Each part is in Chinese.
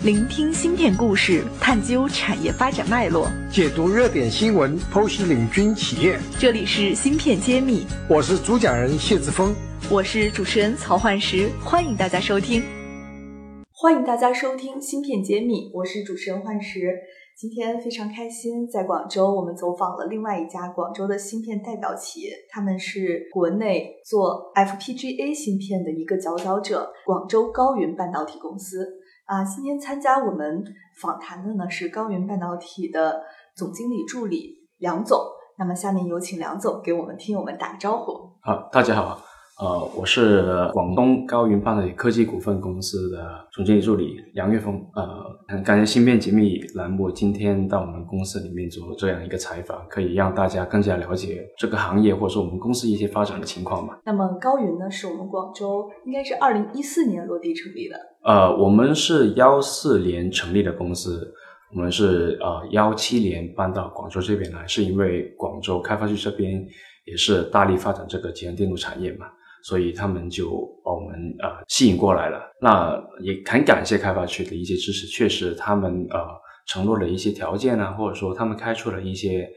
聆听芯片故事，探究产业发展脉络，解读热点新闻，剖析领军企业。这里是芯片揭秘，我是主讲人谢志峰，我是主持人曹焕石，欢迎大家收听。欢迎大家收听芯片揭秘，我是主持人焕石。今天非常开心，在广州我们走访了另外一家广州的芯片代表企业，他们是国内做 FPGA 芯片的一个佼佼者——广州高云半导体公司。啊，今天参加我们访谈的呢是高云半导体的总经理助理梁总。那么下面有请梁总给我们听友们打个招呼。好，大家好。呃，我是广东高云半导体科技股份公司的总经理助理梁岳峰。呃，很感谢芯片解密栏目今天到我们公司里面做这样一个采访，可以让大家更加了解这个行业或者说我们公司一些发展的情况吧。那么高云呢，是我们广州应该是二零一四年落地成立的。呃，我们是幺四年成立的公司，我们是呃幺七年搬到广州这边来，是因为广州开发区这边也是大力发展这个集成电路产业嘛。所以他们就把我们呃吸引过来了。那也很感谢开发区的一些支持，确实他们呃承诺了一些条件啊，或者说他们开出了一些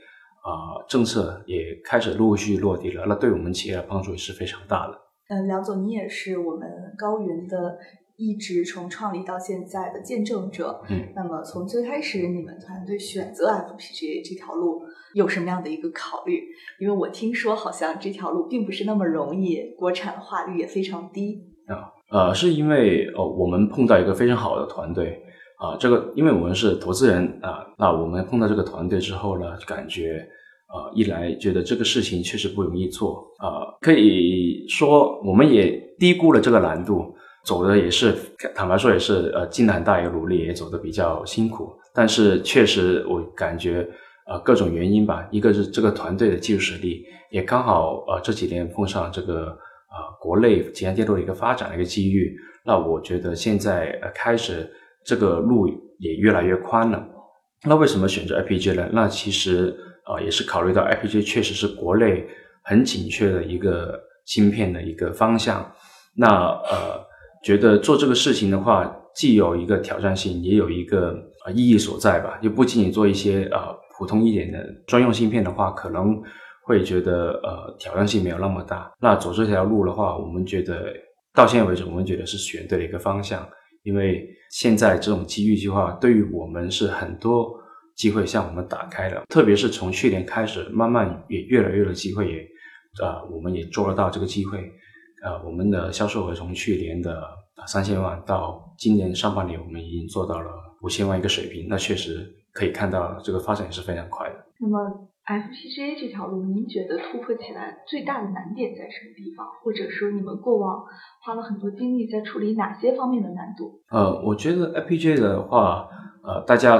呃政策，也开始陆续落地了。那对我们企业的帮助也是非常大的。嗯，梁总，你也是我们高云的。一直从创立到现在的见证者，嗯，那么从最开始你们团队选择 FPGA 这条路有什么样的一个考虑？因为我听说好像这条路并不是那么容易，国产化率也非常低啊。呃，是因为呃我们碰到一个非常好的团队啊，这个因为我们是投资人啊，那我们碰到这个团队之后呢，感觉啊一来觉得这个事情确实不容易做啊，可以说我们也低估了这个难度。走的也是，坦白说也是，呃，尽了很大一个努力，也走的比较辛苦。但是确实，我感觉，呃，各种原因吧，一个是这个团队的技术实力，也刚好，呃，这几年碰上这个，呃，国内集成电路的一个发展的一个机遇。那我觉得现在呃开始这个路也越来越宽了。那为什么选择 IPG 呢？那其实，呃，也是考虑到 IPG 确实是国内很紧缺的一个芯片的一个方向。那呃。觉得做这个事情的话，既有一个挑战性，也有一个呃意义所在吧。就不仅仅做一些呃普通一点的专用芯片的话，可能会觉得呃挑战性没有那么大。那走这条路的话，我们觉得到现在为止，我们觉得是选对了一个方向。因为现在这种机遇计划对于我们是很多机会向我们打开了，特别是从去年开始，慢慢也越来越多机会也啊，我们也做得到这个机会。呃，我们的销售额从去年的三千万到今年上半年，我们已经做到了五千万一个水平。那确实可以看到，这个发展也是非常快的。那么，FPGA 这条路，您觉得突破起来最大的难点在什么地方？或者说，你们过往花了很多精力在处理哪些方面的难度？呃，我觉得 FPGA 的话，呃，大家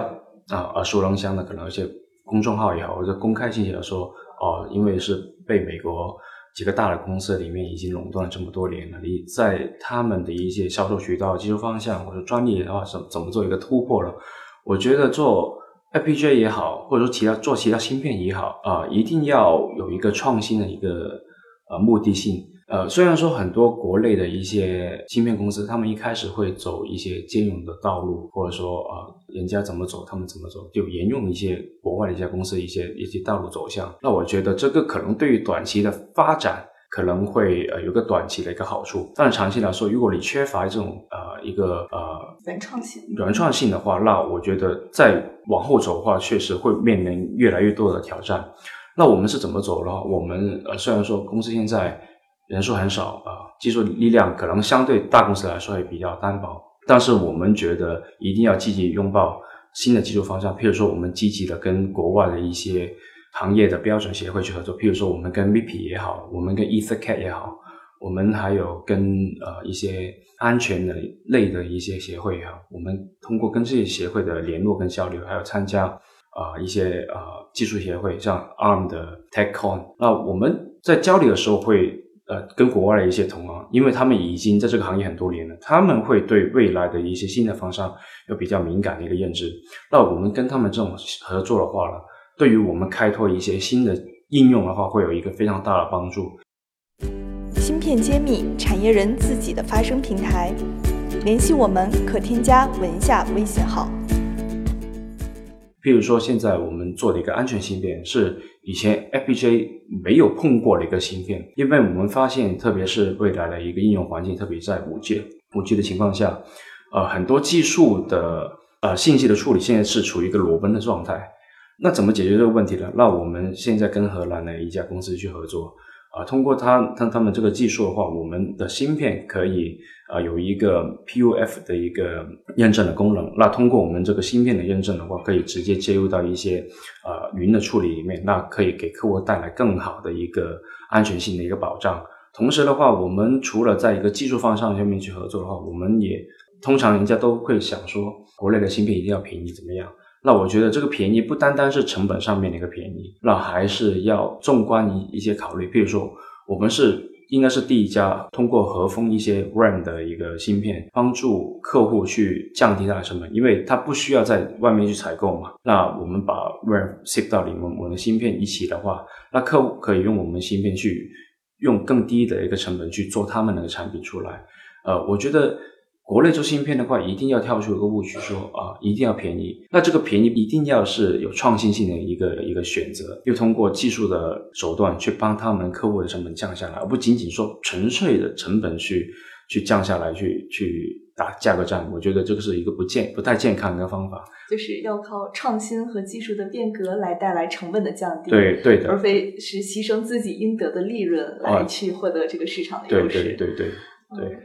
啊耳熟能详的，可能有些公众号也好，或者公开信息来说，哦，因为是被美国。几个大的公司里面已经垄断了这么多年了，你在他们的一些销售渠道、技术方向或者专利的话，怎怎么做一个突破了？我觉得做 FPGA 也好，或者说其他做其他芯片也好啊，一定要有一个创新的一个呃目的性。呃，虽然说很多国内的一些芯片公司，他们一开始会走一些兼容的道路，或者说啊，人家怎么走，他们怎么走，就沿用一些国外的一些公司一些一些道路走向。那我觉得这个可能对于短期的发展可能会呃有个短期的一个好处，但是长期来说，如果你缺乏这种呃一个呃原创性原创性的话，那我觉得再往后走的话，确实会面临越来越多的挑战。那我们是怎么走呢？我们呃虽然说公司现在。人数很少啊，技术力量可能相对大公司来说也比较单薄，但是我们觉得一定要积极拥抱新的技术方向。譬如说，我们积极的跟国外的一些行业的标准协会去合作，譬如说我们跟 VP 也好，我们跟 EtherCAT 也好，我们还有跟呃一些安全的类的一些协会也好，我们通过跟这些协会的联络跟交流，还有参加啊一些呃技术协会，像 ARM 的 TechCon，那我们在交流的时候会。呃，跟国外的一些同行，因为他们已经在这个行业很多年了，他们会对未来的一些新的方向有比较敏感的一个认知。那我们跟他们这种合作的话呢，对于我们开拓一些新的应用的话，会有一个非常大的帮助。芯片揭秘，产业人自己的发声平台。联系我们可添加文下微信号。譬如说，现在我们做的一个安全芯片是以前 FPGA 没有碰过的一个芯片，因为我们发现，特别是未来的一个应用环境，特别在五 G、五 G 的情况下，呃，很多技术的呃信息的处理现在是处于一个裸奔的状态。那怎么解决这个问题呢？那我们现在跟荷兰的一家公司去合作，啊，通过他他他们这个技术的话，我们的芯片可以啊有一个 PUF 的一个验证的功能。那通过我们这个芯片的验证的话，可以直接接入到一些呃云的处理里面，那可以给客户带来更好的一个安全性的一个保障。同时的话，我们除了在一个技术方向上面去合作的话，我们也通常人家都会想说，国内的芯片一定要便宜，怎么样？那我觉得这个便宜不单单是成本上面的一个便宜，那还是要纵观一一些考虑。比如说，我们是应该是第一家通过和风一些 RAM 的一个芯片，帮助客户去降低它的成本，因为它不需要在外面去采购嘛。那我们把 RAM ship 到里面，我们的芯片一起的话，那客户可以用我们芯片去用更低的一个成本去做他们的产品出来。呃，我觉得。国内做芯片的话，一定要跳出一个误区，说啊，一定要便宜。那这个便宜一定要是有创新性的一个一个选择，又通过技术的手段去帮他们客户的成本降下来，而不仅仅说纯粹的成本去去降下来，去去打价格战。我觉得这个是一个不健不太健康的方法，就是要靠创新和技术的变革来带来成本的降低，对对的，而非是牺牲自己应得的利润来去获得这个市场的优势。对对对对。对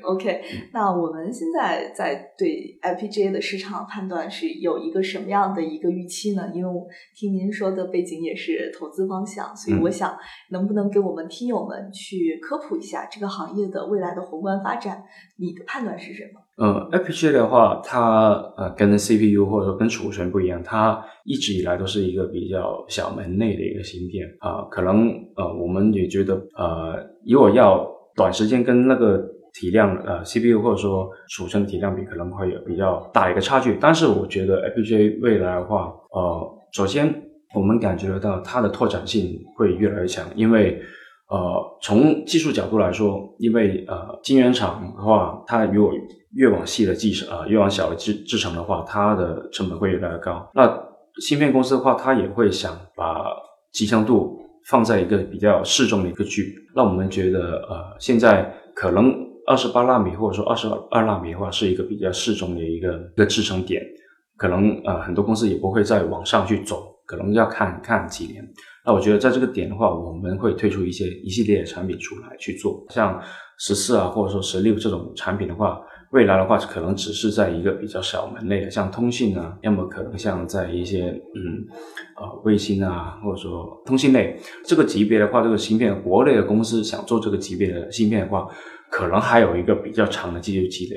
，OK，那我们现在在对 FPGA 的市场判断是有一个什么样的一个预期呢？因为我听您说的背景也是投资方向，所以我想能不能给我们听友们去科普一下这个行业的未来的宏观发展？你的判断是什么？嗯，FPGA 的话，它呃跟 CPU 或者说跟储存不一样，它一直以来都是一个比较小门类的一个芯片啊，可能呃我们也觉得呃如果要短时间跟那个。体量呃，CPU 或者说储存体量比可能会有比较大一个差距，但是我觉得 FPGA 未来的话，呃，首先我们感觉得到它的拓展性会越来越强，因为呃，从技术角度来说，因为呃，晶圆厂的话，它如果越往细的制成啊，越往小的制制成的话，它的成本会越来越高。那芯片公司的话，它也会想把集强度放在一个比较适中的一个距。那我们觉得呃，现在可能。二十八纳米或者说二十二纳米的话，是一个比较适中的一个一个制程点，可能呃很多公司也不会再往上去走，可能要看看几年。那我觉得在这个点的话，我们会推出一些一系列的产品出来去做，像十四啊或者说十六这种产品的话，未来的话可能只是在一个比较小门类的，像通信啊，要么可能像在一些嗯啊卫星啊或者说通信类这个级别的话，这个芯片国内的公司想做这个级别的芯片的话。可能还有一个比较长的技术积累，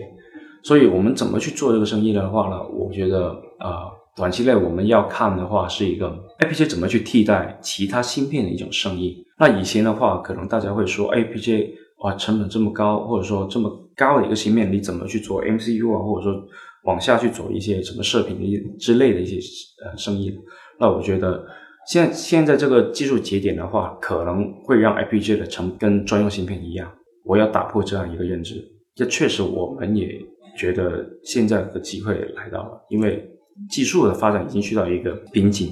所以我们怎么去做这个生意的话呢？我觉得啊，短期内我们要看的话是一个 APJ 怎么去替代其他芯片的一种生意。那以前的话，可能大家会说 APJ 哇，成本这么高，或者说这么高的一个芯片，你怎么去做 MCU 啊，或者说往下去做一些什么射频的之类的一些呃生意？那我觉得现现在这个技术节点的话，可能会让 APJ 的成跟专用芯片一样。我要打破这样一个认知，这确实我们也觉得现在的机会来到了，因为技术的发展已经去到一个瓶颈，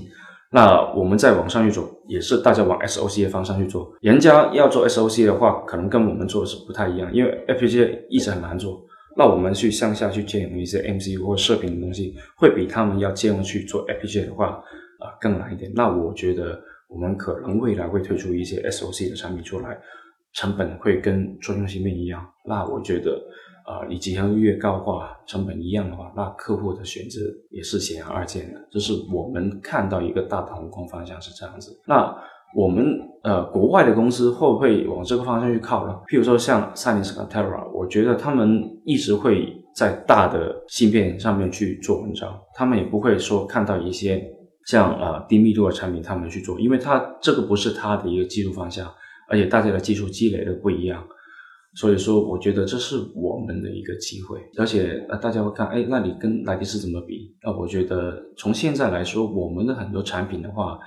那我们再往上去走，也是大家往 SOC 的方向去做。人家要做 SOC 的话，可能跟我们做的是不太一样，因为 FPGA 一直很难做，那我们去向下去兼容一些 MCU 或射频的东西，会比他们要借用去做 FPGA 的话啊更难一点。那我觉得我们可能未来会推出一些 SOC 的产品出来。成本会跟专用芯片一样，那我觉得，啊，你集成越高的话，成本一样的话，那客户的选择也是显而易见的。这是我们看到一个大的宏观方向是这样子。那我们呃，国外的公司会不会往这个方向去靠呢？譬如说像赛力斯和 Terra，我觉得他们一直会在大的芯片上面去做文章，他们也不会说看到一些像呃低密度的产品他们去做，因为它这个不是它的一个技术方向。而且大家的技术积累的不一样，所以说我觉得这是我们的一个机会。而且呃，大家会看，哎，那你跟莱迪斯怎么比？那我觉得从现在来说，我们的很多产品的话，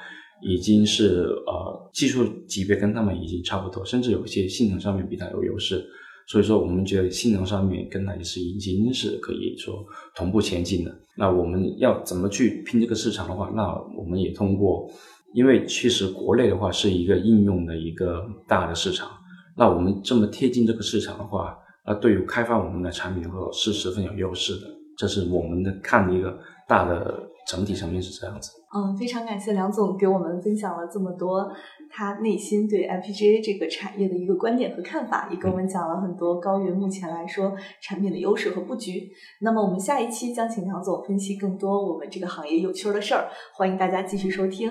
已经是呃技术级别跟他们已经差不多，甚至有些性能上面比它有优势。所以说我们觉得性能上面跟莱迪斯已经是可以说同步前进的。那我们要怎么去拼这个市场的话，那我们也通过，因为其实国内的话是一个应用的一个大的市场，那我们这么贴近这个市场的话，那对于开发我们的产品的话是十分有优势的。这是我们的看的一个大的整体层面是这样子。嗯，非常感谢梁总给我们分享了这么多他内心对 FPGA 这个产业的一个观点和看法，也给我们讲了很多高云目前来说产品的优势和布局。那么我们下一期将请梁总分析更多我们这个行业有趣的事儿，欢迎大家继续收听，